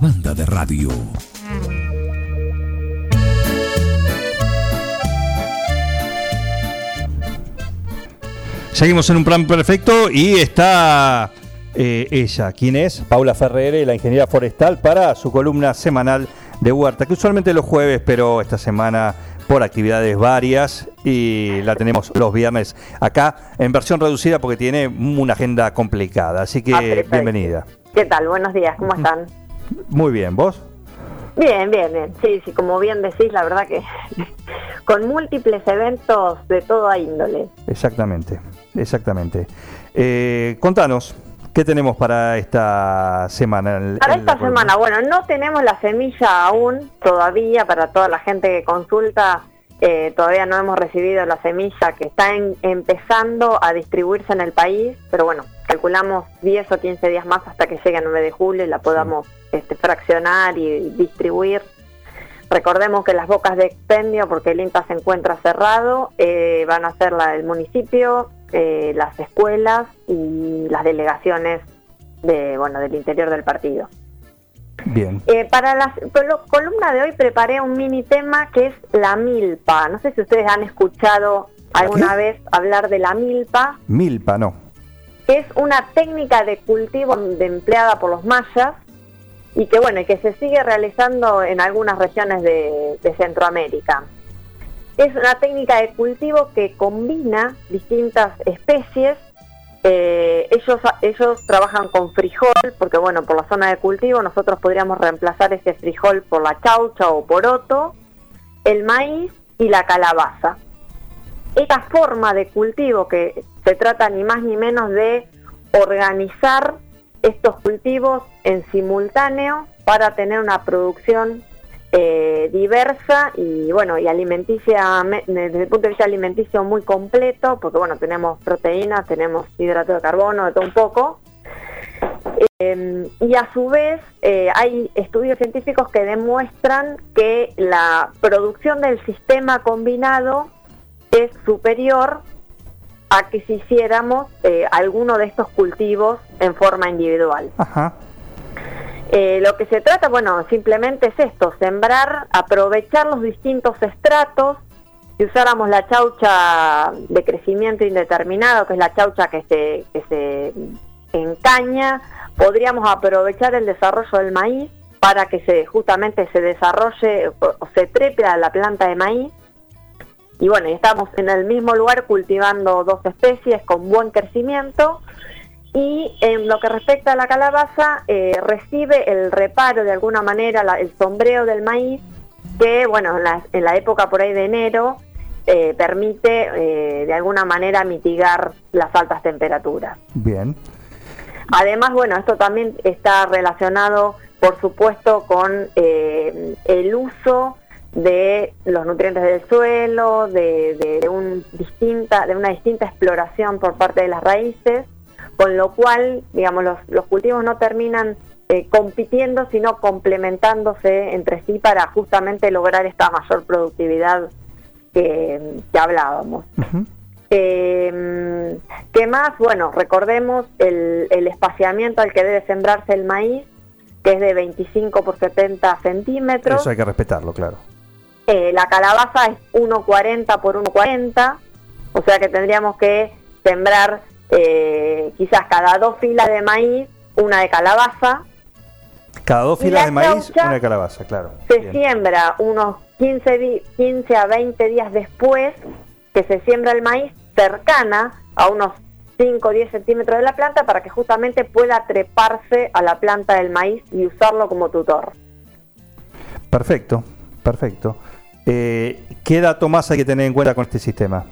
Banda de radio. Seguimos en un plan perfecto y está eh, ella, ¿quién es? Paula Ferrere, la ingeniera forestal, para su columna semanal de Huerta, que usualmente los jueves, pero esta semana por actividades varias y la tenemos los viernes acá en versión reducida porque tiene una agenda complicada. Así que Ah, bienvenida. ¿Qué tal? Buenos días, ¿cómo están? Muy bien, ¿vos? Bien, bien, bien. Sí, sí, como bien decís, la verdad que con múltiples eventos de toda índole. Exactamente, exactamente. Eh, contanos, ¿qué tenemos para esta semana? Para esta semana, bueno, no tenemos la semilla aún todavía para toda la gente que consulta. eh, todavía no hemos recibido la semilla que está en- empezando a distribuirse en el país, pero bueno, calculamos 10 o 15 días más hasta que llegue el 9 de julio y la podamos este, fraccionar y distribuir. Recordemos que las bocas de expendio, porque el INTA se encuentra cerrado, eh, van a ser la del municipio, eh, las escuelas y las delegaciones de, bueno, del interior del partido. Bien. Eh, para la col- columna de hoy preparé un mini tema que es la milpa. No sé si ustedes han escuchado alguna vez hablar de la milpa, Milpa, no. Es una técnica de cultivo empleada por los mayas y que bueno, que se sigue realizando en algunas regiones de, de Centroamérica. Es una técnica de cultivo que combina distintas especies. Eh, ellos, ellos trabajan con frijol, porque bueno, por la zona de cultivo nosotros podríamos reemplazar ese frijol por la chaucha o poroto, el maíz y la calabaza. Esta forma de cultivo que se trata ni más ni menos de organizar estos cultivos en simultáneo para tener una producción eh, diversa y bueno y alimenticia me- desde el punto de vista alimenticio muy completo porque bueno tenemos proteínas tenemos hidrato de carbono de todo un poco. Eh, y a su vez eh, hay estudios científicos que demuestran que la producción del sistema combinado es superior a que si hiciéramos eh, alguno de estos cultivos en forma individual. Ajá. Eh, lo que se trata, bueno, simplemente es esto, sembrar, aprovechar los distintos estratos. Si usáramos la chaucha de crecimiento indeterminado, que es la chaucha que se, que se encaña, podríamos aprovechar el desarrollo del maíz para que se justamente se desarrolle o o se trepe a la planta de maíz. Y bueno, estamos en el mismo lugar cultivando dos especies con buen crecimiento. Y en lo que respecta a la calabaza, eh, recibe el reparo de alguna manera, la- el sombreo del maíz, que bueno, en la, en la época por ahí de enero eh, permite eh, de alguna manera mitigar las altas temperaturas. Bien. Además, bueno, esto también está relacionado, por supuesto, con el uso de los nutrientes del suelo, de, de- de un distinta, de una distinta exploración por parte de las raíces, con lo cual, digamos, los, los cultivos no terminan eh, compitiendo, sino complementándose entre sí para justamente lograr esta mayor productividad que, que hablábamos. Eh, ¿Qué más? Bueno, recordemos el, el espaciamiento al que debe sembrarse el maíz, que es de 25 por 70 centímetros. Eso hay que respetarlo, claro. Eh, la calabaza es 1,40 por 1,40, o sea que tendríamos que sembrar eh, quizás cada dos filas de maíz una de calabaza. Cada dos filas la de maíz, una de calabaza, claro. Se Bien. siembra unos 15, di- 15 a 20 días después que se siembra el maíz cercana a unos 5 o 10 centímetros de la planta para que justamente pueda treparse a la planta del maíz y usarlo como tutor. Perfecto, perfecto. Eh, ¿Qué dato más hay que tener en cuenta con este sistema?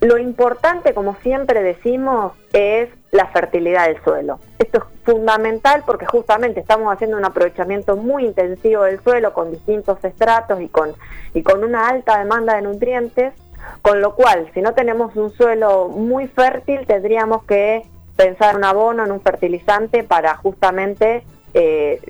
lo importante, como siempre decimos, es la fertilidad del suelo. Esto es fundamental porque justamente estamos haciendo un aprovechamiento muy intensivo del suelo con distintos estratos y con, y con una alta demanda de nutrientes, con lo cual, si no tenemos un suelo muy fértil, tendríamos que pensar en un abono, en un fertilizante para justamente eh,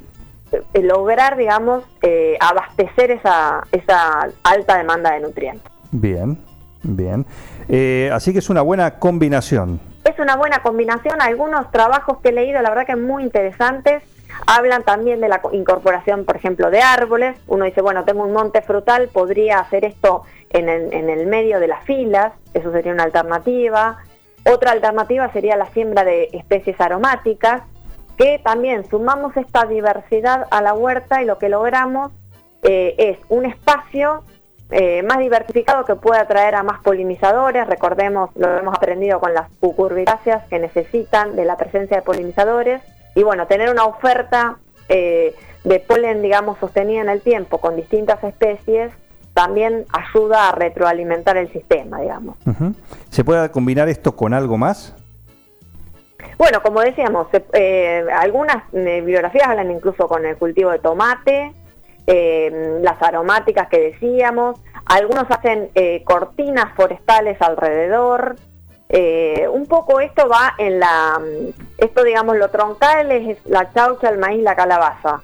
lograr, digamos, eh, abastecer esa, esa alta demanda de nutrientes. Bien, bien. Eh, así que es una buena combinación. Es una buena combinación. Algunos trabajos que he leído, la verdad que muy interesantes. Hablan también de la incorporación, por ejemplo, de árboles. Uno dice, bueno, tengo un monte frutal, podría hacer esto en el, en el medio de las filas, eso sería una alternativa. Otra alternativa sería la siembra de especies aromáticas, que también sumamos esta diversidad a la huerta y lo que logramos eh, es un espacio eh, más diversificado que pueda atraer a más polinizadores. Recordemos, lo hemos aprendido con las cucurbitáceas que necesitan de la presencia de polinizadores. Y bueno, tener una oferta eh, de polen, digamos, sostenida en el tiempo con distintas especies también ayuda a retroalimentar el sistema, digamos. ¿Se puede combinar esto con algo más? Bueno, como decíamos, eh, algunas bibliografías hablan incluso con el cultivo de tomate, eh, las aromáticas que decíamos, algunos hacen eh, cortinas forestales alrededor. Eh, un poco esto va en la, esto digamos lo troncal es la chaucha, el maíz, la calabaza,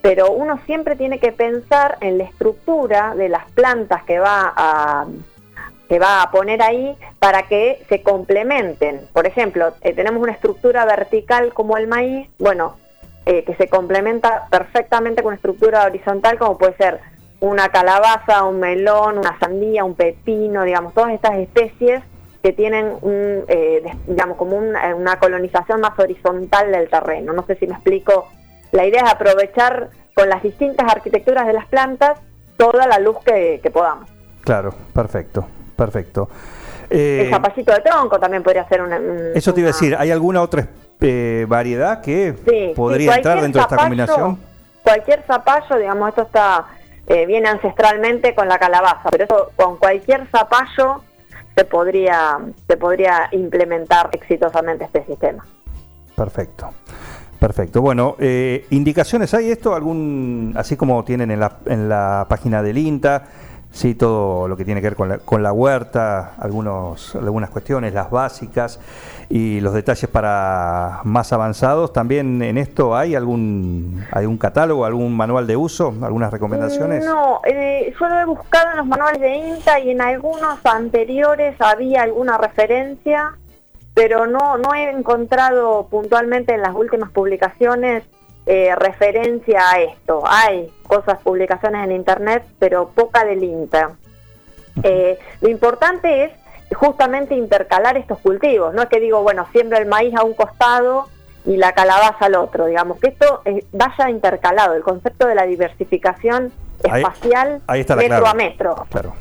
pero uno siempre tiene que pensar en la estructura de las plantas que va a, que va a poner ahí para que se complementen. Por ejemplo, tenemos una estructura vertical como el maíz, bueno, eh, que se complementa perfectamente con una estructura horizontal como puede ser una calabaza, un melón, una sandía, un pepino, digamos, todas estas especies que tienen eh, digamos, como eh, una colonización más horizontal del terreno. No sé si me explico. La idea es aprovechar con las distintas arquitecturas de las plantas toda la luz que, podamos. Claro, perfecto, perfecto. el zapallito de tronco también podría ser una... eso te iba a decir, ¿hay alguna otra eh, variedad que podría entrar dentro de esta combinación? Cualquier zapallo, digamos, esto está eh, viene ancestralmente con la calabaza, pero eso con cualquier zapallo se podría, se podría implementar exitosamente este sistema. Perfecto. Perfecto. Bueno, eh, indicaciones hay esto, algún, así como tienen en la, en la página del INTA, sí, todo lo que tiene que ver con la, con la huerta, algunos, algunas cuestiones, las básicas y los detalles para más avanzados. También en esto hay algún, algún catálogo, algún manual de uso, algunas recomendaciones. No, eh, yo lo he buscado en los manuales de INTA y en algunos anteriores había alguna referencia, pero no, no he encontrado puntualmente en las últimas publicaciones eh, referencia a esto. Hay cosas, publicaciones en Internet, pero poca del INTA. Eh, lo importante es justamente intercalar estos cultivos. No es que digo, bueno, siembra el maíz a un costado y la calabaza al otro, digamos, que esto vaya intercalado, el concepto de la diversificación espacial metro a metro. Claro,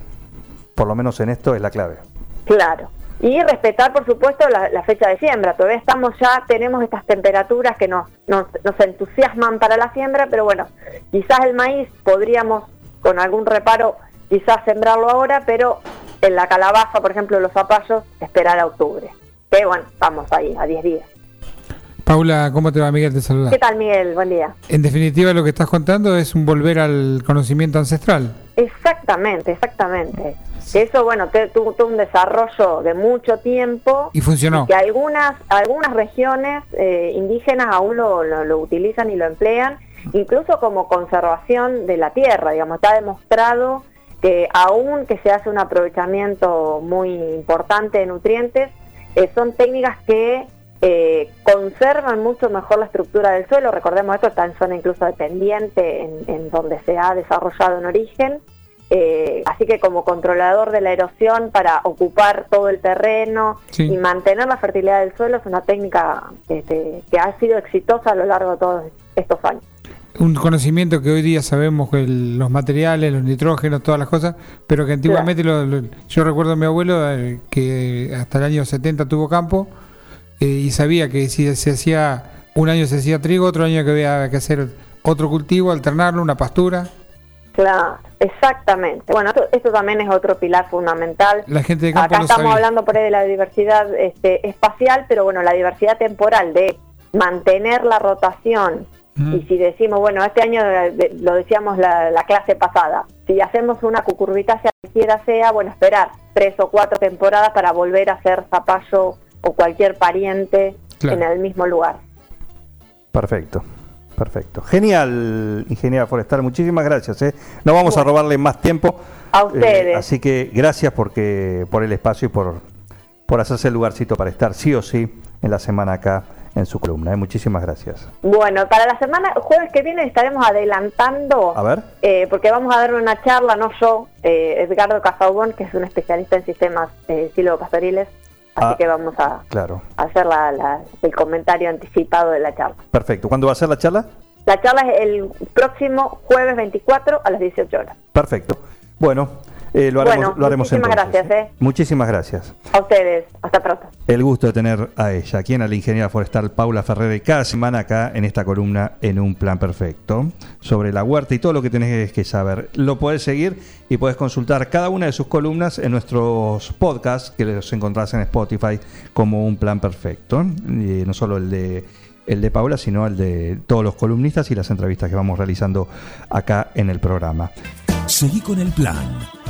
por lo menos en esto es la clave. Claro. Y respetar, por supuesto, la, fecha de siembra. Todavía estamos ya, tenemos estas temperaturas que nos, nos, nos entusiasman para la siembra, pero bueno, quizás el maíz podríamos, con algún reparo, quizás sembrarlo ahora, pero en la calabaza, por ejemplo, los zapallos, esperar a octubre. Que bueno, vamos ahí, a 10 días. Paula, ¿cómo te va? Miguel te saluda. ¿Qué tal, Miguel? Buen día. En definitiva, lo que estás contando es un volver al conocimiento ancestral. Exactamente, exactamente. Eso, bueno, tuvo, un desarrollo de mucho tiempo. Y funcionó. que algunas, algunas regiones eh, indígenas aún lo, lo, utilizan y lo emplean, incluso como conservación de la tierra, digamos, está demostrado que aún que se hace un aprovechamiento muy importante de nutrientes, eh, son técnicas que eh, conservan mucho mejor la estructura del suelo. Recordemos esto está en zona incluso dependiente, en, donde se ha desarrollado en origen. Eh, así que como controlador de la erosión para ocupar todo el terreno y mantener la fertilidad del suelo es una técnica este, que ha sido exitosa a lo largo de todos estos años. Un conocimiento que hoy día sabemos que los materiales, los nitrógenos, todas las cosas, pero que antiguamente yo recuerdo a mi abuelo eh, que hasta el año 70 tuvo campo eh, y sabía que si se hacía un año se hacía trigo, otro año que había que hacer otro cultivo, alternarlo, una pastura. Claro, Exactamente. Bueno, esto, esto también es otro pilar fundamental. La gente de campo Acá estamos sabía. hablando por ahí de la diversidad este, espacial, pero bueno, la diversidad temporal de mantener la rotación. Mm. Y si decimos, bueno, este año eh, lo decíamos la, la clase pasada, si hacemos una cucurbitácea cualquiera sea, bueno, esperar tres o cuatro temporadas para volver a hacer zapallo o cualquier pariente Claro. en el mismo lugar. Perfecto, perfecto. Genial, ingeniera forestal, muchísimas gracias. ¿eh? No vamos a robarle más tiempo. A ustedes. Eh, así que gracias porque por el espacio y por, por hacerse el lugarcito para estar sí o sí en la semana acá en su columna. ¿eh? Muchísimas gracias. Bueno, para la semana, jueves que viene estaremos adelantando, A ver. eh, porque vamos a dar una charla, no yo, eh, Edgardo que es un especialista en sistemas eh, silvopastoriles, así Ah. que vamos a, Claro, a hacer la- la- el comentario anticipado de la charla. perfecto. ¿Cuándo va a ser la charla? La charla es el próximo jueves 24 a las 18 horas. Perfecto. Bueno, eh, lo haremos, Bueno, lo haremos muchísimas entonces. gracias, ¿eh? Muchísimas gracias. A ustedes, hasta pronto. El gusto de tener a ella, aquí en la ingeniera forestal Paula Ferrer, cada semana acá en esta columna en un plan perfecto, sobre la huerta y todo lo que tenés que saber. Lo podés seguir y podés consultar cada una de sus columnas en nuestros podcasts, que los encontrás en Spotify como un plan perfecto. Y no solo el de, el de Paula, sino el de todos los columnistas y las entrevistas que vamos realizando acá en el programa. Seguí con el plan.